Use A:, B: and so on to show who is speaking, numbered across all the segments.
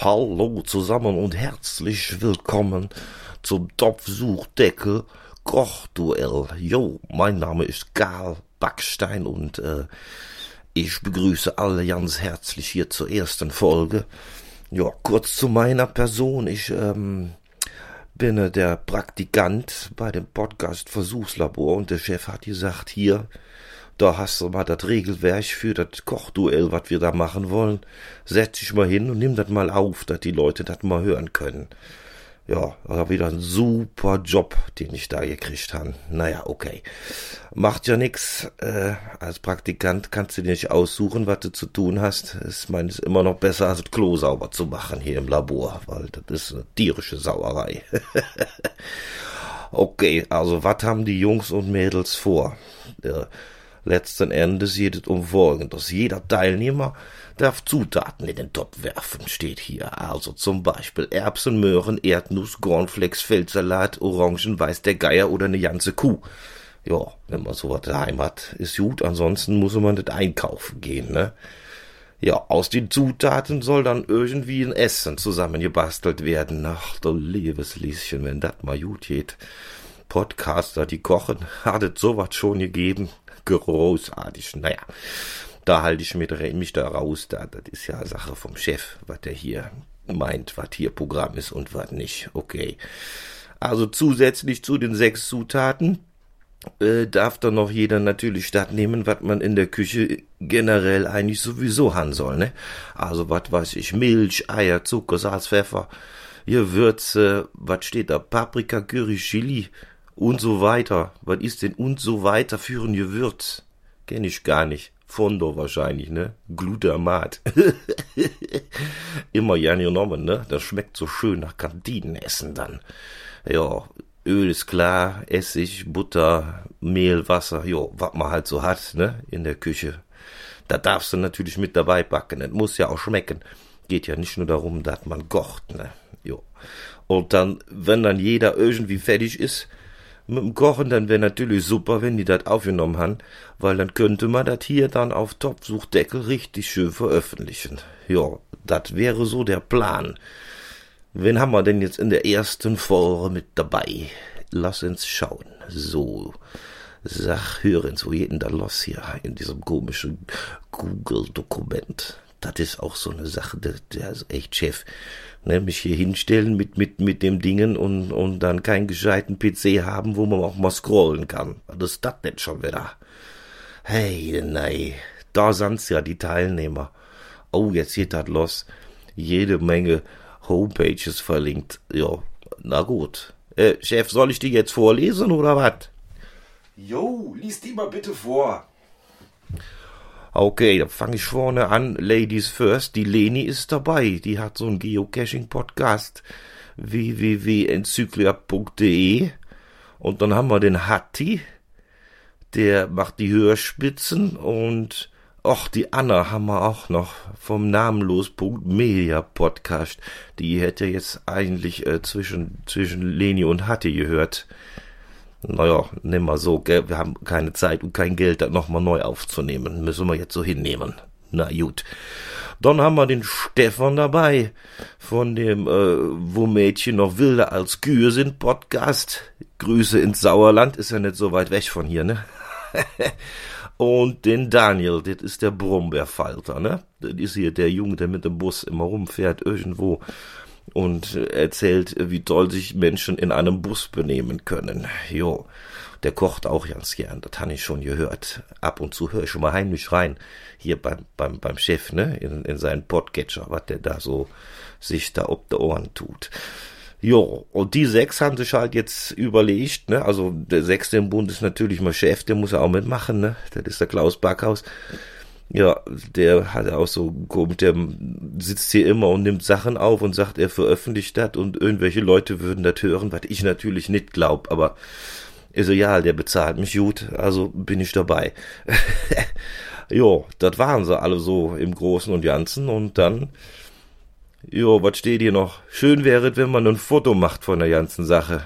A: Hallo zusammen und herzlich willkommen zum Topfsuchdeckel Kochduell. Jo, mein Name ist Karl Backstein und äh, ich begrüße alle ganz herzlich hier zur ersten Folge. Ja, kurz zu meiner Person. Ich ähm, bin äh, der Praktikant bei dem Podcast Versuchslabor und der Chef hat gesagt, hier, da hast du mal das Regelwerk für das Kochduell, was wir da machen wollen. Setz dich mal hin und nimm das mal auf, dass die Leute das mal hören können. Ja, war wieder ein super Job, den ich da gekriegt habe. Naja, okay. Macht ja nix. Äh, als Praktikant kannst du dir nicht aussuchen, was du zu tun hast. Ich meine, es ist immer noch besser, als das Klo sauber zu machen hier im Labor, weil das ist eine tierische Sauerei. okay, also was haben die Jungs und Mädels vor? Ja, Letzten Endes geht es um Folgendes. Jeder Teilnehmer darf Zutaten in den Topf werfen, steht hier. Also zum Beispiel Erbsen, Möhren, Erdnuss, Cornflakes, Feldsalat, Orangen, Weiß der Geier oder eine ganze Kuh. Ja, wenn man sowas daheim hat, ist gut. Ansonsten muss man das einkaufen gehen, ne? Ja, aus den Zutaten soll dann irgendwie ein Essen zusammengebastelt werden. Ach, du liebes Lieschen, wenn das mal gut geht. Podcaster, die kochen, hat es sowas schon gegeben großartig. Naja, da halte ich mich da raus. Da, das ist ja Sache vom Chef, was der hier meint, was hier Programm ist und was nicht. Okay. Also zusätzlich zu den sechs Zutaten äh, darf dann noch jeder natürlich stattnehmen, was man in der Küche generell eigentlich sowieso haben soll, ne? Also was weiß ich, Milch, Eier, Zucker, Salz, Pfeffer, Gewürze, was steht da? Paprika, Curry, Chili, und so weiter. Was ist denn und so weiter für ein Gewürz? Kenn ich gar nicht. Fondo wahrscheinlich, ne? Glutamat. Immer gerne genommen, ne? Das schmeckt so schön nach Kantinenessen dann. Ja, Öl ist klar, Essig, Butter, Mehl, Wasser, jo, was man halt so hat, ne? In der Küche. Da darfst du natürlich mit dabei backen. Das muss ja auch schmecken. Geht ja nicht nur darum, dass man kocht, ne? Jo. Und dann, wenn dann jeder irgendwie fertig ist, mit dem Kochen, dann wäre natürlich super, wenn die das aufgenommen haben, weil dann könnte man das hier dann auf Topfsuchdeckel richtig schön veröffentlichen. Ja, das wäre so der Plan. Wen haben wir denn jetzt in der ersten Folge mit dabei? Lass uns schauen. So. Sag, hören, wo geht denn da los hier in diesem komischen Google-Dokument? Das ist auch so eine Sache, der, der ist echt Chef ne, mich hier hinstellen mit, mit, mit dem Dingen und, und dann keinen gescheiten PC haben, wo man auch mal scrollen kann. Was ist das denn schon wieder? Hey, nein, da sind's ja die Teilnehmer. Oh, jetzt geht das los. Jede Menge Homepages verlinkt. Ja, na gut. Äh, Chef, soll ich die jetzt vorlesen oder was?
B: Jo, lies die mal bitte vor.
A: Okay, dann fange ich vorne an. Ladies first. Die Leni ist dabei. Die hat so einen Geocaching-Podcast. www.enzyklia.de Und dann haben wir den Hatti. Der macht die Hörspitzen und Och, die Anna haben wir auch noch vom Namenlos.media Podcast. Die hätte jetzt eigentlich äh, zwischen, zwischen Leni und Hatti gehört naja, nimm mal so, gell, wir haben keine Zeit und kein Geld, das nochmal neu aufzunehmen. Müssen wir jetzt so hinnehmen. Na gut. Dann haben wir den Stefan dabei von dem äh, Wo Mädchen noch wilder als Kühe sind Podcast. Grüße ins Sauerland, ist ja nicht so weit weg von hier, ne? Und den Daniel, das ist der Brombeerfalter, ne? Das ist hier der Junge, der mit dem Bus immer rumfährt irgendwo und erzählt, wie toll sich Menschen in einem Bus benehmen können. Jo, der kocht auch ganz gern, das habe ich schon gehört. Ab und zu höre ich schon mal heimlich rein, hier beim, beim, beim Chef, ne, in, in seinen Podcatcher, was der da so sich da ob der Ohren tut. Jo, und die sechs haben sich halt jetzt überlegt, ne, also der sechste im Bund ist natürlich mein Chef, der muss ja auch mitmachen, ne, das ist der Klaus Backhaus. Ja, der hat auch so kommt, der sitzt hier immer und nimmt Sachen auf und sagt, er veröffentlicht das und irgendwelche Leute würden das hören, was ich natürlich nicht glaub, aber ist egal, der bezahlt mich gut, also bin ich dabei. jo, das waren sie alle so im Großen und Ganzen und dann, jo, was steht hier noch? Schön wäre, wenn man ein Foto macht von der ganzen Sache.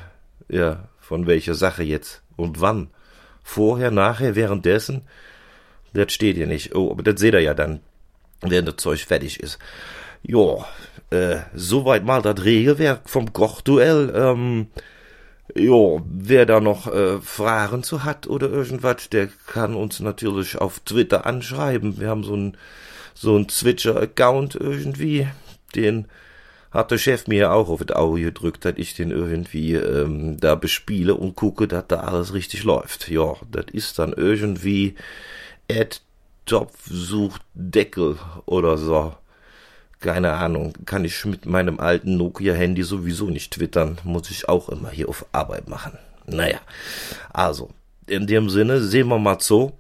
A: Ja, von welcher Sache jetzt und wann? Vorher, nachher, währenddessen? Das steht hier nicht. Oh, aber das seht ihr ja dann, wenn das Zeug fertig ist. Ja, äh, soweit mal das Regelwerk vom Kochduell. Ähm, ja, wer da noch äh, Fragen zu hat oder irgendwas, der kann uns natürlich auf Twitter anschreiben. Wir haben so ein so ein Switcher-Account irgendwie, den hat der Chef mir auch auf das Auge gedrückt, dass ich den irgendwie ähm, da bespiele und gucke, dass da alles richtig läuft. Ja, das ist dann irgendwie Ad Topf sucht Deckel oder so. Keine Ahnung, kann ich mit meinem alten Nokia-Handy sowieso nicht twittern, muss ich auch immer hier auf Arbeit machen. Naja, also, in dem Sinne sehen wir mal so,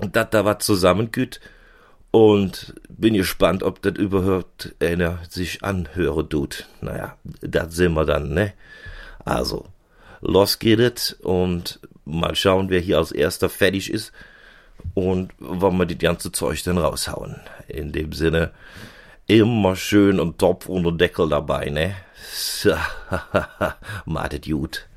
A: dass da was zusammengeht und bin gespannt, ob das überhaupt einer sich anhören tut. Naja, das sehen wir dann, ne? Also, los geht es und mal schauen, wer hier als erster fertig ist und wann wir die ganze Zeug dann raushauen. In dem Sinne, immer schön und Topf unter Deckel dabei, ne? So, matet gut.